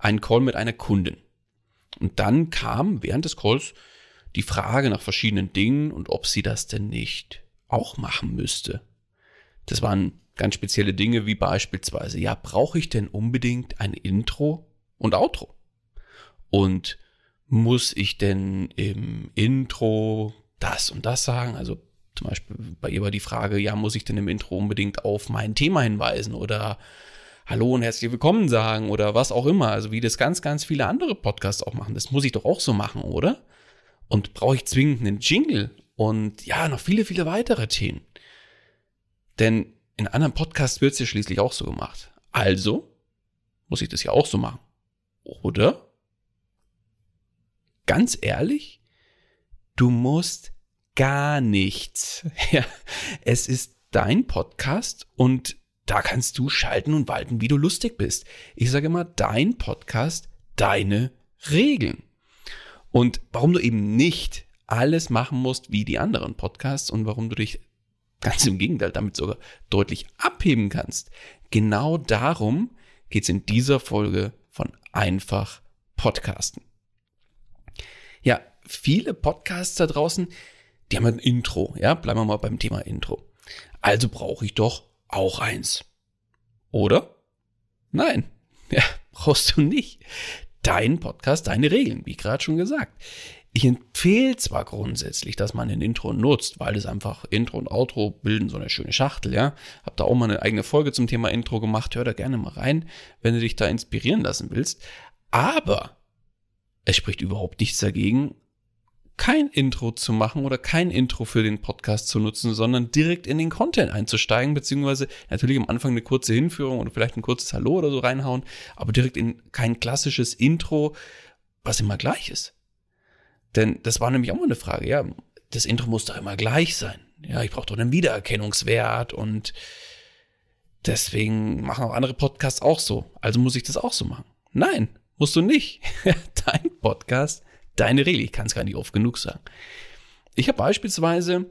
einen Call mit einer Kundin. Und dann kam während des Calls die Frage nach verschiedenen Dingen und ob sie das denn nicht auch machen müsste. Das waren ganz spezielle Dinge wie beispielsweise, ja, brauche ich denn unbedingt ein Intro und Outro? Und muss ich denn im Intro das und das sagen? Also zum Beispiel bei ihr war die Frage, ja, muss ich denn im Intro unbedingt auf mein Thema hinweisen oder Hallo und herzlich willkommen sagen oder was auch immer. Also wie das ganz, ganz viele andere Podcasts auch machen. Das muss ich doch auch so machen, oder? Und brauche ich zwingend einen Jingle und ja, noch viele, viele weitere Themen. Denn in anderen Podcasts wird es ja schließlich auch so gemacht. Also muss ich das ja auch so machen. Oder? Ganz ehrlich, du musst gar nichts. Ja, es ist dein Podcast und da kannst du schalten und walten, wie du lustig bist. Ich sage immer, dein Podcast, deine Regeln. Und warum du eben nicht alles machen musst wie die anderen Podcasts und warum du dich ganz im Gegenteil damit sogar deutlich abheben kannst. Genau darum geht es in dieser Folge von Einfach Podcasten. Ja, viele Podcasts da draußen, die haben ein Intro. Ja, bleiben wir mal beim Thema Intro. Also brauche ich doch auch eins. Oder? Nein, ja, brauchst du nicht. Dein Podcast, deine Regeln, wie gerade schon gesagt. Ich empfehle zwar grundsätzlich, dass man ein Intro nutzt, weil es einfach Intro und Outro bilden so eine schöne Schachtel, ja. Hab da auch mal eine eigene Folge zum Thema Intro gemacht, hör da gerne mal rein, wenn du dich da inspirieren lassen willst. Aber es spricht überhaupt nichts dagegen, kein Intro zu machen oder kein Intro für den Podcast zu nutzen, sondern direkt in den Content einzusteigen, beziehungsweise natürlich am Anfang eine kurze Hinführung oder vielleicht ein kurzes Hallo oder so reinhauen, aber direkt in kein klassisches Intro, was immer gleich ist. Denn das war nämlich auch mal eine Frage, ja, das Intro muss doch immer gleich sein. Ja, ich brauche doch einen Wiedererkennungswert und deswegen machen auch andere Podcasts auch so. Also muss ich das auch so machen. Nein, musst du nicht. Dein Podcast deine Regel. Ich kann es gar nicht oft genug sagen. Ich habe beispielsweise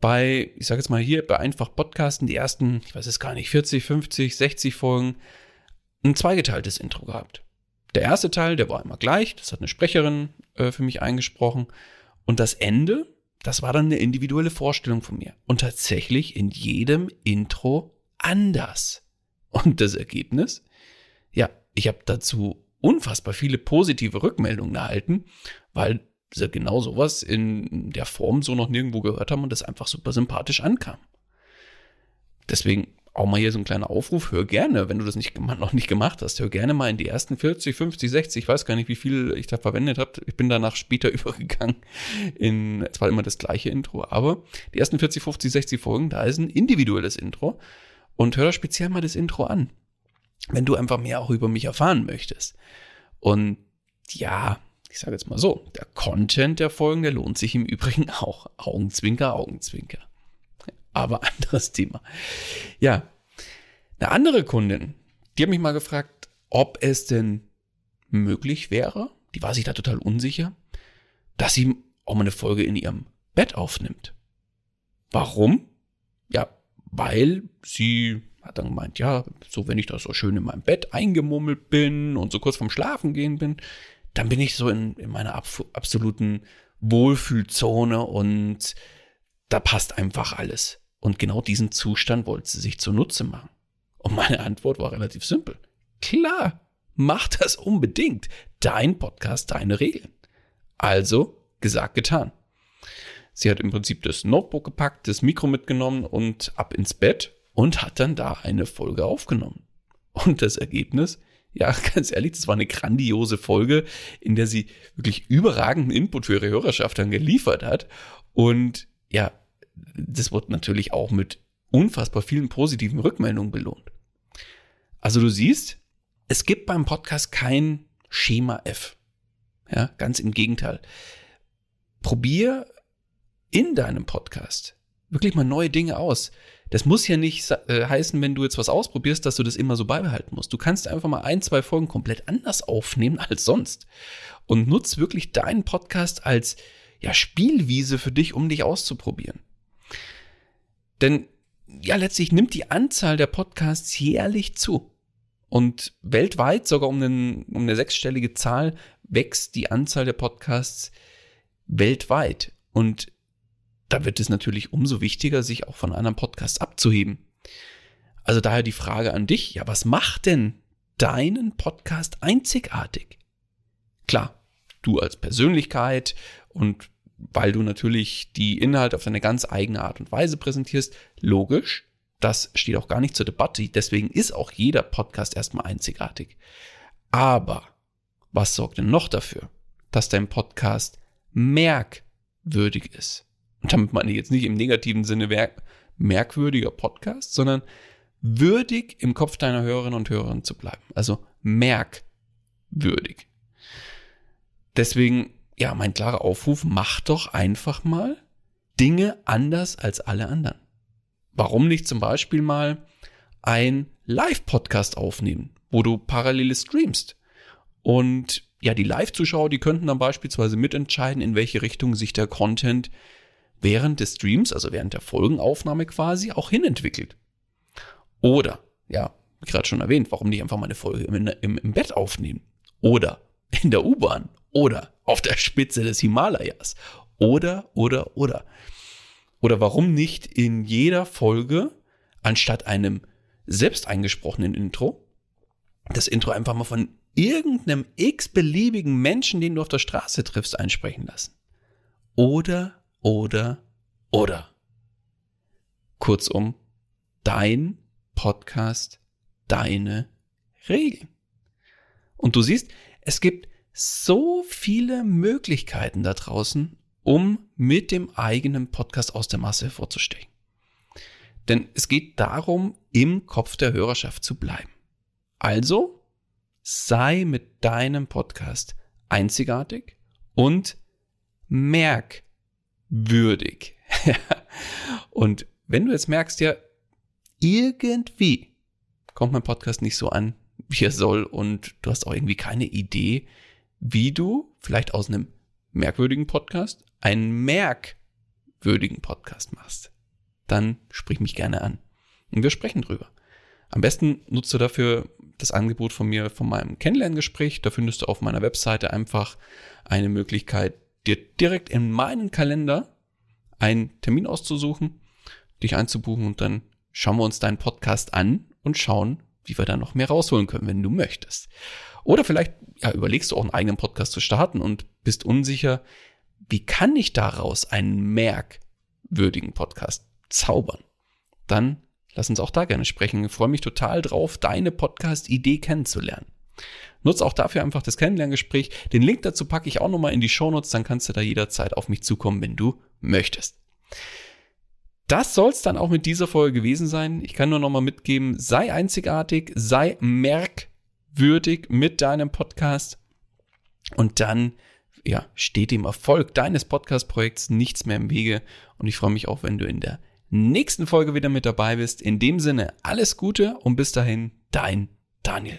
bei, ich sage jetzt mal hier, bei einfach Podcasten die ersten, ich weiß es gar nicht, 40, 50, 60 Folgen ein zweigeteiltes Intro gehabt. Der erste Teil, der war immer gleich, das hat eine Sprecherin äh, für mich eingesprochen. Und das Ende, das war dann eine individuelle Vorstellung von mir. Und tatsächlich in jedem Intro anders. Und das Ergebnis? Ja, ich habe dazu unfassbar viele positive Rückmeldungen erhalten, weil sie genau sowas in der Form so noch nirgendwo gehört haben und das einfach super sympathisch ankam. Deswegen auch mal hier so ein kleiner Aufruf, hör gerne, wenn du das nicht, noch nicht gemacht hast, hör gerne mal in die ersten 40, 50, 60, ich weiß gar nicht, wie viel ich da verwendet habe. Ich bin danach später übergegangen in zwar immer das gleiche Intro, aber die ersten 40, 50, 60 Folgen, da ist ein individuelles Intro und hör da speziell mal das Intro an, wenn du einfach mehr auch über mich erfahren möchtest. Und ja, ich sage jetzt mal so, der Content der Folgen, der lohnt sich im Übrigen auch. Augenzwinker, Augenzwinker aber anderes Thema. Ja, eine andere Kundin, die hat mich mal gefragt, ob es denn möglich wäre, die war sich da total unsicher, dass sie auch mal eine Folge in ihrem Bett aufnimmt. Warum? Ja, weil sie hat dann gemeint, ja, so wenn ich da so schön in meinem Bett eingemummelt bin und so kurz vorm Schlafen gehen bin, dann bin ich so in, in meiner absoluten Wohlfühlzone und da passt einfach alles. Und genau diesen Zustand wollte sie sich zunutze machen. Und meine Antwort war relativ simpel. Klar, mach das unbedingt. Dein Podcast, deine Regeln. Also, gesagt, getan. Sie hat im Prinzip das Notebook gepackt, das Mikro mitgenommen und ab ins Bett und hat dann da eine Folge aufgenommen. Und das Ergebnis, ja, ganz ehrlich, das war eine grandiose Folge, in der sie wirklich überragenden Input für ihre Hörerschaft dann geliefert hat. Und ja, das wird natürlich auch mit unfassbar vielen positiven Rückmeldungen belohnt. Also du siehst, es gibt beim Podcast kein Schema F. Ja, ganz im Gegenteil. Probier in deinem Podcast wirklich mal neue Dinge aus. Das muss ja nicht äh, heißen, wenn du jetzt was ausprobierst, dass du das immer so beibehalten musst. Du kannst einfach mal ein, zwei Folgen komplett anders aufnehmen als sonst und nutz wirklich deinen Podcast als ja, Spielwiese für dich, um dich auszuprobieren. Denn ja, letztlich nimmt die Anzahl der Podcasts jährlich zu. Und weltweit, sogar um, einen, um eine sechsstellige Zahl, wächst die Anzahl der Podcasts weltweit. Und da wird es natürlich umso wichtiger, sich auch von anderen Podcasts abzuheben. Also daher die Frage an dich, ja, was macht denn deinen Podcast einzigartig? Klar, du als Persönlichkeit und weil du natürlich die Inhalte auf deine ganz eigene Art und Weise präsentierst. Logisch, das steht auch gar nicht zur Debatte. Deswegen ist auch jeder Podcast erstmal einzigartig. Aber was sorgt denn noch dafür, dass dein Podcast merkwürdig ist? Damit meine ich jetzt nicht im negativen Sinne merkwürdiger Podcast, sondern würdig im Kopf deiner Hörerinnen und Hörer zu bleiben. Also merkwürdig. Deswegen ja, mein klarer Aufruf, mach doch einfach mal Dinge anders als alle anderen. Warum nicht zum Beispiel mal ein Live-Podcast aufnehmen, wo du parallele streamst? Und ja, die Live-Zuschauer, die könnten dann beispielsweise mitentscheiden, in welche Richtung sich der Content während des Streams, also während der Folgenaufnahme quasi, auch hinentwickelt. Oder, ja, gerade schon erwähnt, warum nicht einfach mal eine Folge im, im, im Bett aufnehmen? Oder in der U-Bahn oder auf der Spitze des Himalayas. Oder, oder, oder. Oder warum nicht in jeder Folge anstatt einem selbst eingesprochenen Intro das Intro einfach mal von irgendeinem x-beliebigen Menschen, den du auf der Straße triffst, einsprechen lassen. Oder, oder, oder. Kurzum, dein Podcast, deine Regeln. Und du siehst, es gibt so viele Möglichkeiten da draußen, um mit dem eigenen Podcast aus der Masse hervorzustechen. Denn es geht darum, im Kopf der Hörerschaft zu bleiben. Also sei mit deinem Podcast einzigartig und merkwürdig. und wenn du jetzt merkst, ja, irgendwie kommt mein Podcast nicht so an, wie er soll und du hast auch irgendwie keine Idee, wie du vielleicht aus einem merkwürdigen Podcast einen merkwürdigen Podcast machst, dann sprich mich gerne an. Und wir sprechen drüber. Am besten nutzt du dafür das Angebot von mir, von meinem Kennenlerngespräch. Da findest du auf meiner Webseite einfach eine Möglichkeit, dir direkt in meinen Kalender einen Termin auszusuchen, dich einzubuchen und dann schauen wir uns deinen Podcast an und schauen, wie wir da noch mehr rausholen können, wenn du möchtest. Oder vielleicht ja, überlegst du auch einen eigenen Podcast zu starten und bist unsicher, wie kann ich daraus einen merkwürdigen Podcast zaubern? Dann Lass uns auch da gerne sprechen. Ich freue mich total drauf, deine Podcast-Idee kennenzulernen. Nutz auch dafür einfach das Kennenlerngespräch. Den Link dazu packe ich auch nochmal in die Shownotes, dann kannst du da jederzeit auf mich zukommen, wenn du möchtest. Das soll es dann auch mit dieser Folge gewesen sein. Ich kann nur nochmal mitgeben, sei einzigartig, sei merkwürdig mit deinem Podcast und dann ja, steht dem Erfolg deines Podcast-Projekts nichts mehr im Wege. Und ich freue mich auch, wenn du in der nächsten Folge wieder mit dabei bist. In dem Sinne, alles Gute und bis dahin, dein Daniel.